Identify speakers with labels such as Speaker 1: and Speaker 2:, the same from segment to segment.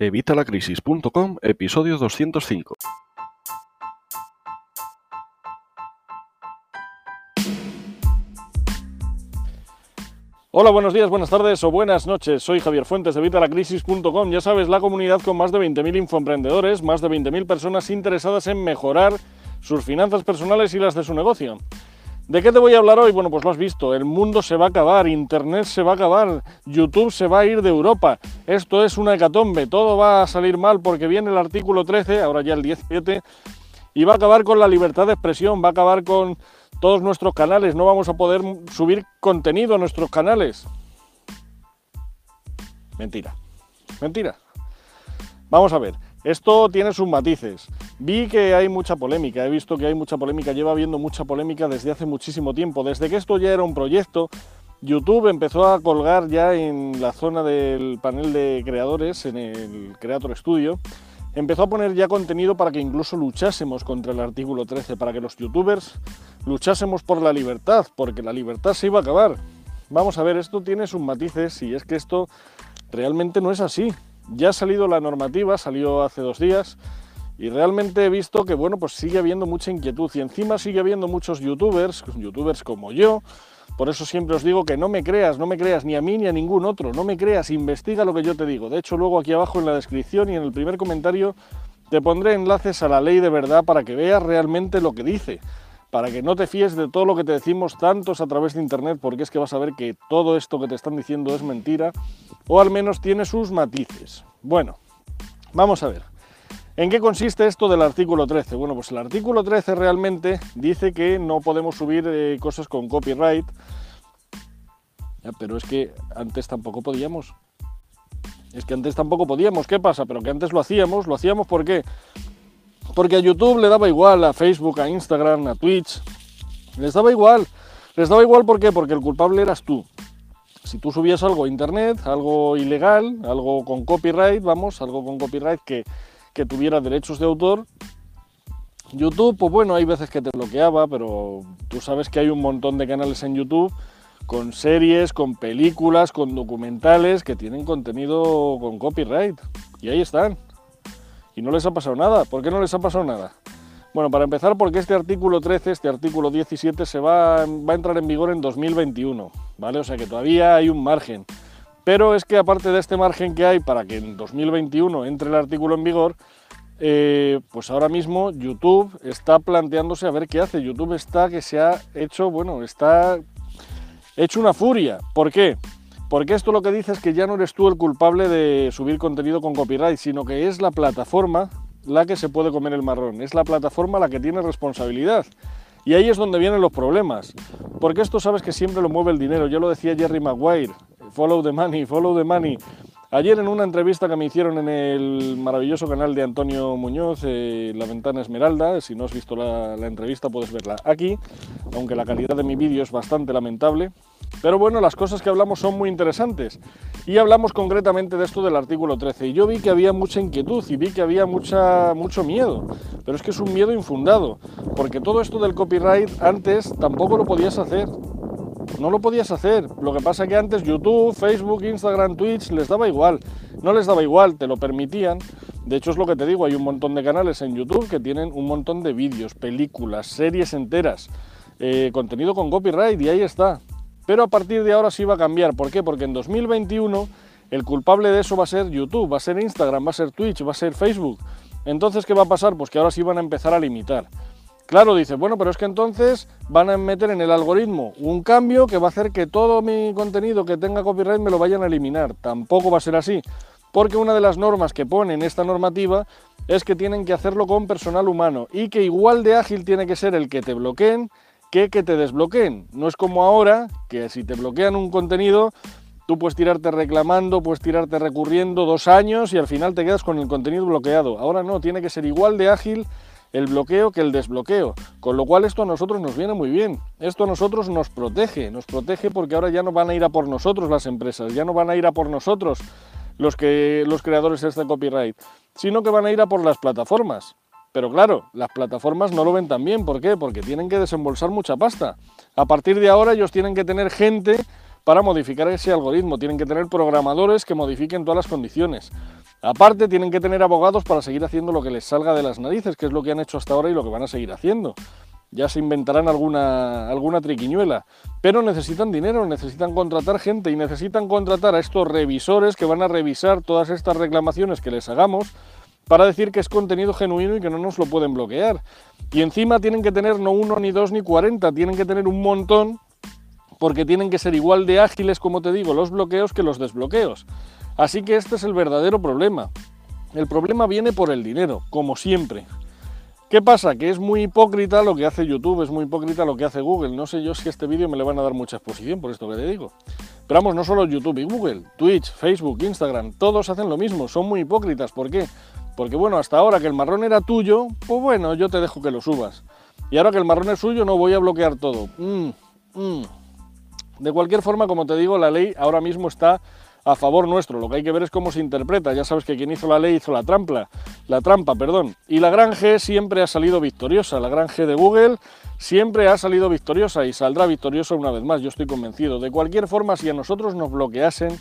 Speaker 1: Evitalacrisis.com, episodio 205.
Speaker 2: Hola, buenos días, buenas tardes o buenas noches. Soy Javier Fuentes de Evitalacrisis.com. Ya sabes, la comunidad con más de 20.000 infoemprendedores, más de 20.000 personas interesadas en mejorar sus finanzas personales y las de su negocio. ¿De qué te voy a hablar hoy? Bueno, pues lo has visto, el mundo se va a acabar, Internet se va a acabar, YouTube se va a ir de Europa. Esto es una hecatombe, todo va a salir mal porque viene el artículo 13, ahora ya el 17, y va a acabar con la libertad de expresión, va a acabar con todos nuestros canales, no vamos a poder subir contenido a nuestros canales. Mentira, mentira. Vamos a ver, esto tiene sus matices. Vi que hay mucha polémica, he visto que hay mucha polémica, lleva habiendo mucha polémica desde hace muchísimo tiempo. Desde que esto ya era un proyecto, YouTube empezó a colgar ya en la zona del panel de creadores, en el Creator Studio, empezó a poner ya contenido para que incluso luchásemos contra el artículo 13, para que los youtubers luchásemos por la libertad, porque la libertad se iba a acabar. Vamos a ver, esto tiene sus matices y es que esto realmente no es así. Ya ha salido la normativa, salió hace dos días, y realmente he visto que bueno, pues sigue habiendo mucha inquietud y encima sigue habiendo muchos youtubers, youtubers como yo. Por eso siempre os digo que no me creas, no me creas ni a mí ni a ningún otro, no me creas, investiga lo que yo te digo. De hecho, luego aquí abajo en la descripción y en el primer comentario te pondré enlaces a la ley de verdad para que veas realmente lo que dice, para que no te fíes de todo lo que te decimos tantos a través de internet, porque es que vas a ver que todo esto que te están diciendo es mentira, o al menos tiene sus matices. Bueno, vamos a ver. ¿En qué consiste esto del artículo 13? Bueno, pues el artículo 13 realmente dice que no podemos subir eh, cosas con copyright, pero es que antes tampoco podíamos. Es que antes tampoco podíamos, ¿qué pasa? Pero que antes lo hacíamos, lo hacíamos ¿por qué? Porque a YouTube le daba igual, a Facebook, a Instagram, a Twitch, les daba igual. Les daba igual ¿por qué? Porque el culpable eras tú. Si tú subías algo a internet, algo ilegal, algo con copyright, vamos, algo con copyright que que tuviera derechos de autor. YouTube, pues bueno, hay veces que te bloqueaba, pero tú sabes que hay un montón de canales en YouTube con series, con películas, con documentales que tienen contenido con copyright. Y ahí están. Y no les ha pasado nada. ¿Por qué no les ha pasado nada? Bueno, para empezar, porque este artículo 13, este artículo 17, se va, va a entrar en vigor en 2021, ¿vale? O sea que todavía hay un margen. Pero es que aparte de este margen que hay para que en 2021 entre el artículo en vigor, eh, pues ahora mismo YouTube está planteándose a ver qué hace. YouTube está que se ha hecho, bueno, está hecho una furia. ¿Por qué? Porque esto lo que dice es que ya no eres tú el culpable de subir contenido con copyright, sino que es la plataforma la que se puede comer el marrón, es la plataforma la que tiene responsabilidad. Y ahí es donde vienen los problemas, porque esto sabes que siempre lo mueve el dinero, ya lo decía Jerry Maguire, follow the money, follow the money. Ayer en una entrevista que me hicieron en el maravilloso canal de Antonio Muñoz, eh, La Ventana Esmeralda, si no has visto la, la entrevista puedes verla aquí, aunque la calidad de mi vídeo es bastante lamentable. Pero bueno, las cosas que hablamos son muy interesantes. Y hablamos concretamente de esto del artículo 13. Y yo vi que había mucha inquietud y vi que había mucha, mucho miedo. Pero es que es un miedo infundado. Porque todo esto del copyright antes tampoco lo podías hacer. No lo podías hacer. Lo que pasa que antes YouTube, Facebook, Instagram, Twitch les daba igual. No les daba igual, te lo permitían. De hecho es lo que te digo, hay un montón de canales en YouTube que tienen un montón de vídeos, películas, series enteras, eh, contenido con copyright y ahí está. Pero a partir de ahora sí va a cambiar. ¿Por qué? Porque en 2021 el culpable de eso va a ser YouTube, va a ser Instagram, va a ser Twitch, va a ser Facebook. Entonces, ¿qué va a pasar? Pues que ahora sí van a empezar a limitar. Claro, dice, bueno, pero es que entonces van a meter en el algoritmo un cambio que va a hacer que todo mi contenido que tenga copyright me lo vayan a eliminar. Tampoco va a ser así, porque una de las normas que pone en esta normativa es que tienen que hacerlo con personal humano y que igual de ágil tiene que ser el que te bloqueen que que te desbloqueen. No es como ahora, que si te bloquean un contenido, tú puedes tirarte reclamando, puedes tirarte recurriendo dos años y al final te quedas con el contenido bloqueado. Ahora no, tiene que ser igual de ágil el bloqueo que el desbloqueo. Con lo cual esto a nosotros nos viene muy bien. Esto a nosotros nos protege, nos protege porque ahora ya no van a ir a por nosotros las empresas, ya no van a ir a por nosotros los, que, los creadores de este copyright, sino que van a ir a por las plataformas. Pero claro, las plataformas no lo ven tan bien. ¿Por qué? Porque tienen que desembolsar mucha pasta. A partir de ahora ellos tienen que tener gente para modificar ese algoritmo. Tienen que tener programadores que modifiquen todas las condiciones. Aparte, tienen que tener abogados para seguir haciendo lo que les salga de las narices, que es lo que han hecho hasta ahora y lo que van a seguir haciendo. Ya se inventarán alguna, alguna triquiñuela. Pero necesitan dinero, necesitan contratar gente y necesitan contratar a estos revisores que van a revisar todas estas reclamaciones que les hagamos para decir que es contenido genuino y que no nos lo pueden bloquear. Y encima tienen que tener no uno, ni dos, ni cuarenta, tienen que tener un montón porque tienen que ser igual de ágiles, como te digo, los bloqueos que los desbloqueos. Así que este es el verdadero problema. El problema viene por el dinero, como siempre. ¿Qué pasa? Que es muy hipócrita lo que hace YouTube, es muy hipócrita lo que hace Google. No sé yo si este vídeo me le van a dar mucha exposición por esto que te digo. Pero vamos, no solo YouTube y Google, Twitch, Facebook, Instagram, todos hacen lo mismo, son muy hipócritas. ¿Por qué? Porque bueno, hasta ahora que el marrón era tuyo, pues bueno, yo te dejo que lo subas. Y ahora que el marrón es suyo, no voy a bloquear todo. Mm, mm. De cualquier forma, como te digo, la ley ahora mismo está a favor nuestro. Lo que hay que ver es cómo se interpreta. Ya sabes que quien hizo la ley hizo la trampa, la trampa, perdón. Y la gran G siempre ha salido victoriosa. La gran G de Google siempre ha salido victoriosa y saldrá victoriosa una vez más, yo estoy convencido. De cualquier forma, si a nosotros nos bloqueasen,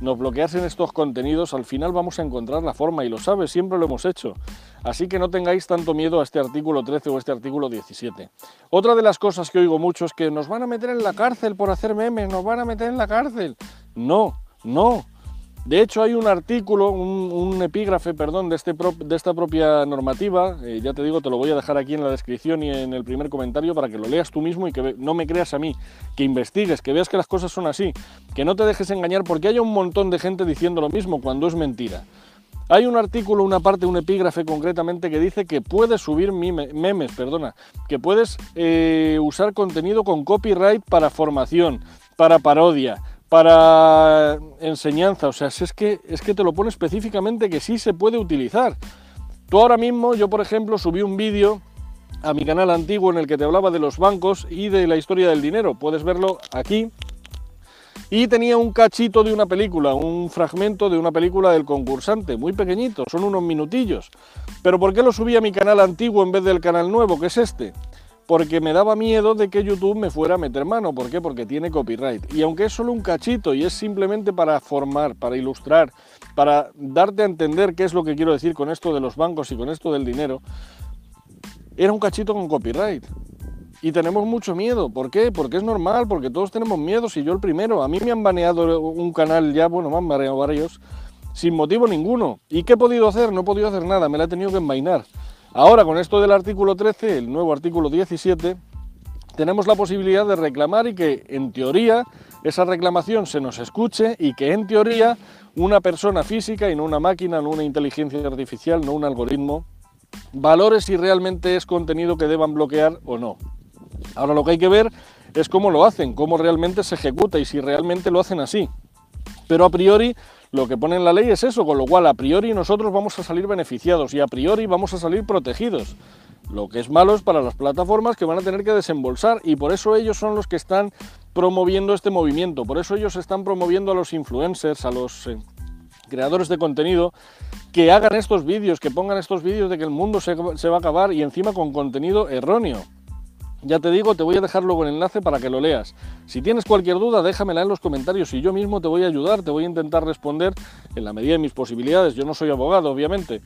Speaker 2: nos bloqueasen estos contenidos, al final vamos a encontrar la forma y lo sabes, siempre lo hemos hecho. Así que no tengáis tanto miedo a este artículo 13 o este artículo 17. Otra de las cosas que oigo mucho es que nos van a meter en la cárcel por hacer memes, nos van a meter en la cárcel. No, no. De hecho, hay un artículo, un, epígrafe, perdón, de, este de esta propia normativa, eh, ya te digo, te lo voy a dejar aquí en la descripción y en el primer comentario para que lo leas tú mismo y que no me creas a mí, que investigues, que veas que las cosas son así, que no te dejes engañar porque hay un montón de gente diciendo lo mismo cuando es mentira. Hay un artículo, una parte, un epígrafe concretamente que dice que puedes subir memes, perdona, que puedes eh, usar contenido con copyright para formación, para parodia, para enseñanza. O sea, es que, es que te lo pone específicamente que sí se puede utilizar. Tú ahora mismo, yo por ejemplo, subí un vídeo a mi canal antiguo en el que te hablaba de los bancos y de la historia del dinero. Puedes verlo aquí. Y tenía un cachito de una película, un fragmento de una película del concursante, muy pequeñito, son unos minutillos. Pero ¿por qué lo subí a mi canal antiguo en vez del canal nuevo, que es este? Porque me daba miedo de que YouTube me fuera a meter mano. ¿Por qué? Porque tiene copyright. Y aunque es solo un cachito y es simplemente para formar, para ilustrar, para darte a entender qué es lo que quiero decir con esto de los bancos y con esto del dinero, era un cachito con copyright. Y tenemos mucho miedo. ¿Por qué? Porque es normal, porque todos tenemos miedo, si yo el primero. A mí me han baneado un canal ya, bueno, me han baneado varios, sin motivo ninguno. ¿Y qué he podido hacer? No he podido hacer nada, me la he tenido que envainar. Ahora, con esto del artículo 13, el nuevo artículo 17, tenemos la posibilidad de reclamar y que, en teoría, esa reclamación se nos escuche y que, en teoría, una persona física y no una máquina, no una inteligencia artificial, no un algoritmo, valore si realmente es contenido que deban bloquear o no. Ahora lo que hay que ver es cómo lo hacen, cómo realmente se ejecuta y si realmente lo hacen así. Pero a priori lo que pone en la ley es eso, con lo cual a priori nosotros vamos a salir beneficiados y a priori vamos a salir protegidos. Lo que es malo es para las plataformas que van a tener que desembolsar y por eso ellos son los que están promoviendo este movimiento, por eso ellos están promoviendo a los influencers, a los eh, creadores de contenido, que hagan estos vídeos, que pongan estos vídeos de que el mundo se, se va a acabar y encima con contenido erróneo. Ya te digo, te voy a dejar luego el enlace para que lo leas. Si tienes cualquier duda, déjamela en los comentarios y yo mismo te voy a ayudar, te voy a intentar responder en la medida de mis posibilidades. Yo no soy abogado, obviamente,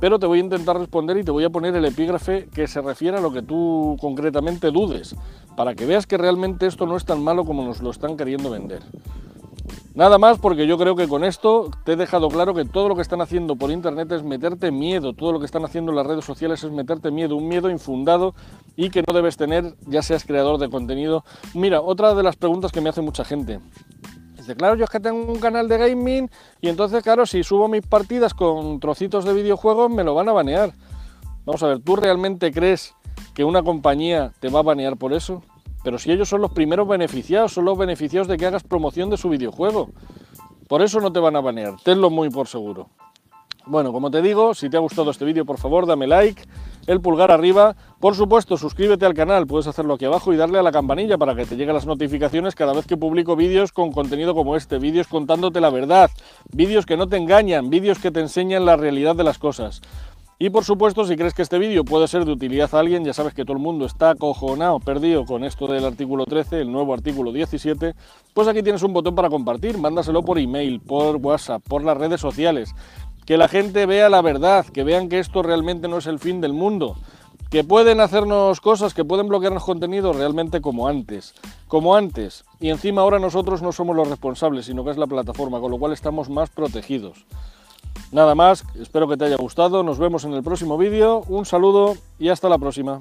Speaker 2: pero te voy a intentar responder y te voy a poner el epígrafe que se refiere a lo que tú concretamente dudes, para que veas que realmente esto no es tan malo como nos lo están queriendo vender. Nada más porque yo creo que con esto te he dejado claro que todo lo que están haciendo por internet es meterte miedo, todo lo que están haciendo en las redes sociales es meterte miedo, un miedo infundado y que no debes tener ya seas creador de contenido. Mira, otra de las preguntas que me hace mucha gente. Dice, claro, yo es que tengo un canal de gaming y entonces, claro, si subo mis partidas con trocitos de videojuegos me lo van a banear. Vamos a ver, ¿tú realmente crees que una compañía te va a banear por eso? Pero si ellos son los primeros beneficiados, son los beneficiados de que hagas promoción de su videojuego. Por eso no te van a banear, tenlo muy por seguro. Bueno, como te digo, si te ha gustado este vídeo, por favor, dame like, el pulgar arriba. Por supuesto, suscríbete al canal, puedes hacerlo aquí abajo y darle a la campanilla para que te lleguen las notificaciones cada vez que publico vídeos con contenido como este, vídeos contándote la verdad, vídeos que no te engañan, vídeos que te enseñan la realidad de las cosas. Y por supuesto, si crees que este vídeo puede ser de utilidad a alguien, ya sabes que todo el mundo está acojonado, perdido con esto del artículo 13, el nuevo artículo 17, pues aquí tienes un botón para compartir, mándaselo por email, por WhatsApp, por las redes sociales, que la gente vea la verdad, que vean que esto realmente no es el fin del mundo, que pueden hacernos cosas, que pueden bloquearnos contenido realmente como antes, como antes, y encima ahora nosotros no somos los responsables, sino que es la plataforma, con lo cual estamos más protegidos. Nada más, espero que te haya gustado, nos vemos en el próximo vídeo, un saludo y hasta la próxima.